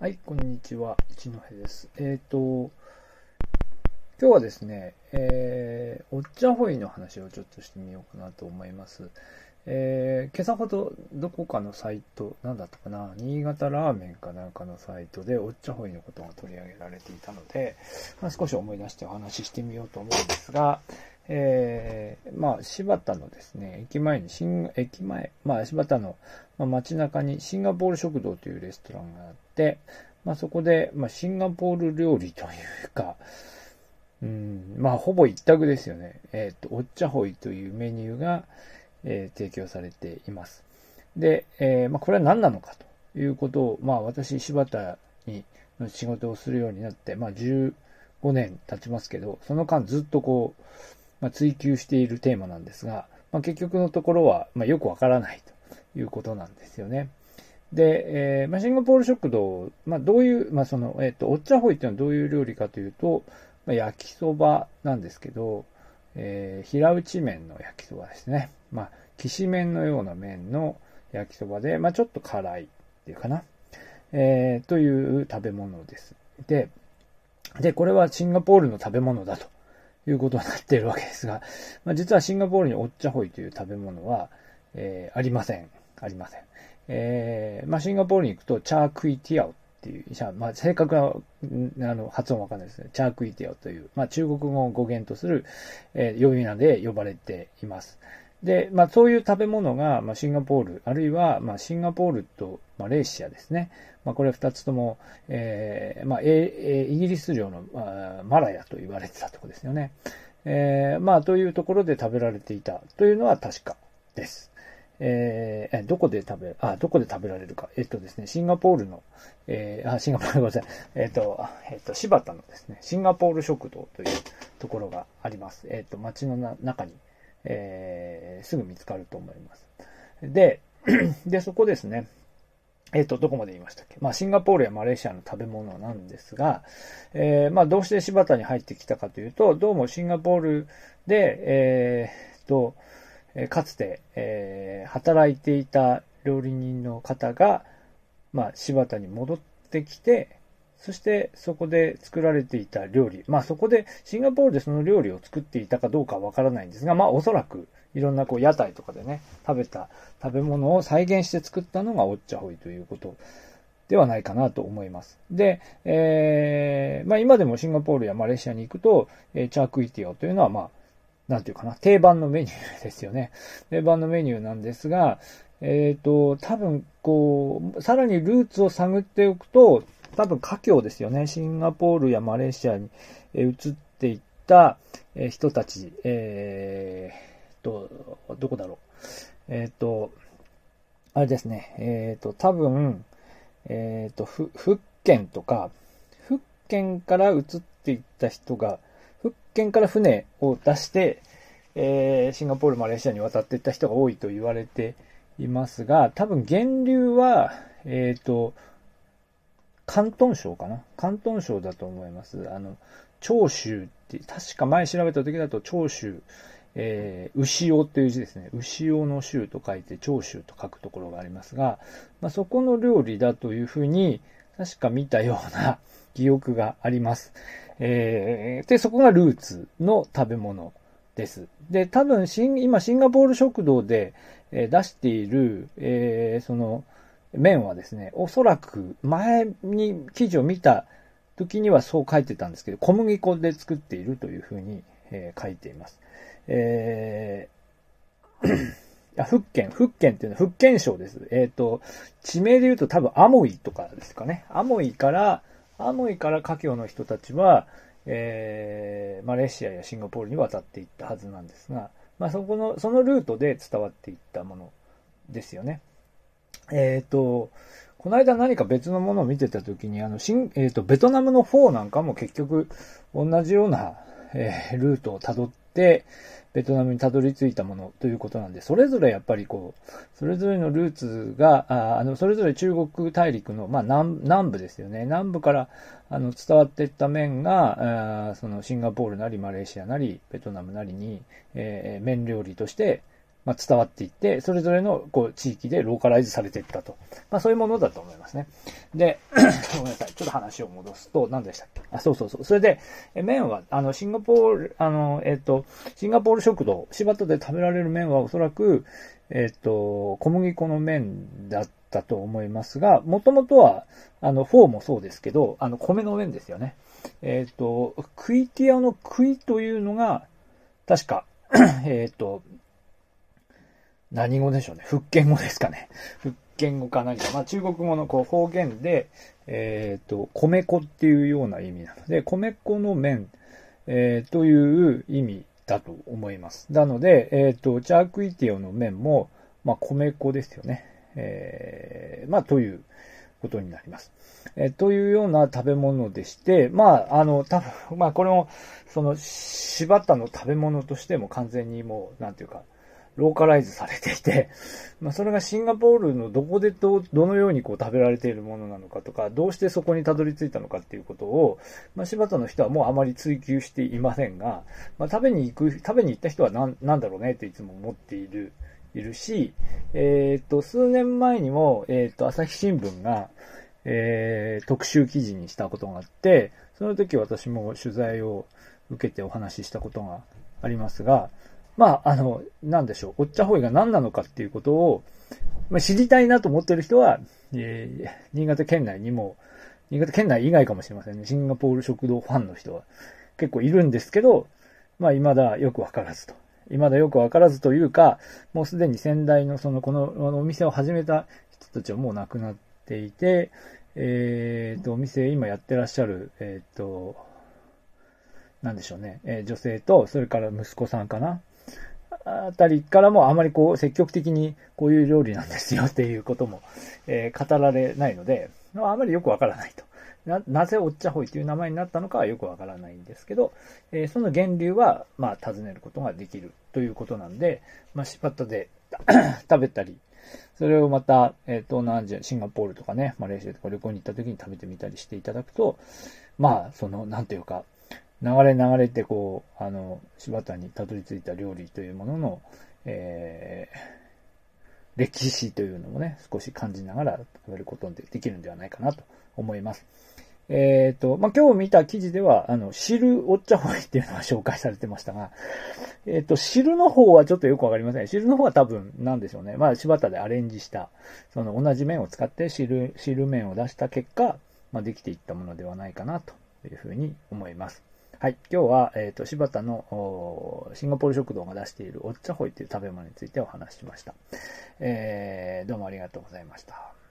はい、こんにちは。一戸です。えっ、と、今日はですね、えー、おっちゃんほいの話をちょっとしてみようかなと思います。えー、今朝ほどどこかのサイト、なんだったかな、新潟ラーメンかなんかのサイトでおっちゃんほいのことが取り上げられていたので、まあ、少し思い出してお話ししてみようと思うんですが、えー、まあ、柴田のですね、駅前に、新、駅前、まあ、柴田の、まあ、街中にシンガポール食堂というレストランがあって、まあ、そこで、まあ、シンガポール料理というか、うん、まあ、ほぼ一択ですよね。えっ、と、おっちゃほいというメニューが、えー提供されています。で、えーまあ、これは何なのかということを、まあ、私、柴田にの仕事をするようになって、まあ、15年経ちますけど、その間ずっとこう、まあ、追求しているテーマなんですが、まあ、結局のところは、まあ、よくわからないということなんですよね。で、えーまあ、シンガポール食堂、まあ、どういう、まあ、その、えっ、と、おっちゃほいっていうのはどういう料理かというと、まあ、焼きそばなんですけど、えー平打ち麺の焼きそばですね。まあ、きし麺のような麺の焼きそばで、まあ、ちょっと辛いっていうかな。えーという食べ物です。で、で、これはシンガポールの食べ物だということになっているわけですが、まあ、実はシンガポールにおっちゃほいという食べ物は、えーありません。ありません。えーまあ、シンガポールに行くと、チャークイティアオっていう、まあ、正確な、あの、発音わかんないですね。チャークイティアオという、まあ、中国語を語源とする、えー呼び名で呼ばれています。で、まあ、そういう食べ物が、まあ、シンガポール、あるいは、まあ、シンガポールとマレーシアですね。まあ、これ二つとも、えーまあ、ええイギリス領の、まあマラヤと言われてたとこですよね。えーまあ、というところで食べられていたというのは確かです。えーえどこで食べ、あ、どこで食べられるか。えっとですね、シンガポールの、えーあ、シンガポール、ごめんなさい。えっと、えっと、柴田のですね、シンガポール食堂というところがあります。えっと、街のな中に、えーすぐ見つかると思います。で、で、そこですね。えっと、どこまで言いましたっけ？まあ、シンガポールやマレーシアの食べ物なんですが、えーまあ、どうして柴田に入ってきたかというと、どうもシンガポールで、えーっと、かつて、えー働いていた料理人の方が、まあ、柴田に戻ってきて、そしてそこで作られていた料理。まあそこでシンガポールでその料理を作っていたかどうかわからないんですが、まあおそらくいろんなこう屋台とかでね、食べた食べ物を再現して作ったのがおっちゃほいということではないかなと思います。で、えーまあ今でもシンガポールやマレーシアに行くと、えーチャークイティオというのはまあ、なんていうかな、定番のメニューですよね。定番のメニューなんですが、えっ、と、多分、こう、さらにルーツを探っておくと、多分、華僑ですよね。シンガポールやマレーシアに移っていった人たち、えーと、どこだろう。えっ、と、あれですね。えっ、と、多分、えっ、と、福建とか、福建から移っていった人が、福建から船を出して、えーシンガポール、マレーシアに渡っていった人が多いと言われていますが、多分源流は、えっ、と、広東省かな広東省だと思います。あの、長州って、確か前調べた時だと長州、えー、牛尾っていう字ですね。牛尾の州と書いて長州と書くところがありますが、まあ、そこの料理だというふうに、確か見たような記憶があります。えーで、そこがルーツの食べ物です。で、多分、今、シンガポール食堂で、え出している、えーその、麺はですね、おそらく前に記事を見た時にはそう書いてたんですけど、小麦粉で作っているというふうに、えー書いています。えー 福建、福建っていうのは福建省です。えっ、と、地名で言うと多分アモイとかですかね。アモイから、アモイから華僑の人たちは、えーマレーシアやシンガポールに渡っていったはずなんですが、まあそこの、そのルートで伝わっていったものですよね。えっ、と、この間何か別のものを見てた時に、あの、新、えっ、と、ベトナムのフォーなんかも結局同じような、えールートを辿って、ベトナムにたどり着いたものということなんで、それぞれやっぱりこう、それぞれのルーツが、ああの、それぞれ中国大陸の、まあ南、南部ですよね。南部から、あの、伝わっていった麺が、あそのシンガポールなりマレーシアなりベトナムなりに、えー麺料理としてまあ、伝わっていって、それぞれのこう地域でローカライズされていったと。まあ、そういうものだと思いますね。で、ごめんなさい。ちょっと話を戻すと、何でしたっけ？あ、そうそうそう。それで、麺は、あの、シンガポール、あの、えっ、ー、と、シンガポール食堂、柴田で食べられる麺はおそらく、えっ、ー、と、小麦粉の麺だったと思いますが、もともとは、あの、フォーもそうですけど、あの、米の麺ですよね。えっ、ー、と、クイティアのクイというのが、確か、えっと、何語でしょうね。福建語ですかね。福建語か何か。まあ中国語のこう方言で、えっ、と、米粉っていうような意味なので、米粉の麺、えー、という意味だと思います。なので、えっ、と、チャークイティオの麺も、まあ米粉ですよね。えー、まあということになります。えというような食べ物でして、まあ、あの、たぶんまあ、これも、その、柴田の食べ物としても完全にもう、なんていうか、ローカライズされていて、まあ、それがシンガポールのどこでど、どのようにこう食べられているものなのかとか、どうしてそこにたどり着いたのかっていうことを、まあ、柴田の人はもうあまり追求していませんが、まあ、食べに行く、食べに行った人は何、なんだろうねっていつも思っている、いるし、えっ、と、数年前にも、えっ、と、朝日新聞が、えー、特集記事にしたことがあって、その時私も取材を受けてお話ししたことがありますが、まあ、あの、なんでしょう、おっちゃほいが何なのかっていうことを、まあ、知りたいなと思ってる人は、えー、新潟県内にも、新潟県内以外かもしれませんね。シンガポール食堂ファンの人は結構いるんですけど、まあ、未だよくわからずと。未だよくわからずというか、もうすでに先代のその、このあのお店を始めた人たちはもう亡くなっていて、えっ、ー、と、お店今やってらっしゃる、えっ、ー、と、なんでしょうね、えー、女性と、それから息子さんかな。あたりからもあまりこう積極的にこういう料理なんですよっていうことも、えー、語られないので、あまりよくわからないと。な、なぜおっちゃほいという名前になったのかはよくわからないんですけど、えー、その源流は、まあ、尋ねることができるということなんで、まあ、バッタで 食べたり、それをまた、えー、東南アジア、シンガポールとかね、マレーシアとか旅行に行った時に食べてみたりしていただくと、まあ、その、なんていうか、流れ流れてこう、あの、柴田にたどり着いた料理というものの、えー、歴史というのもね、少し感じながら食べることでできるんではないかなと思います。えっ、ー、と、まあ、今日見た記事では、あの、汁おっちゃほいっていうのが紹介されてましたが、えっ、ー、と、汁の方はちょっとよくわかりません。汁の方は多分、なんでしょうね。まあ、柴田でアレンジした、その同じ麺を使って汁、汁麺を出した結果、まあ、できていったものではないかなというふうに思います。はい。今日は、えっ、ー、と、柴田のシンガポール食堂が出しているおっちゃほいという食べ物についてお話ししました。えー、どうもありがとうございました。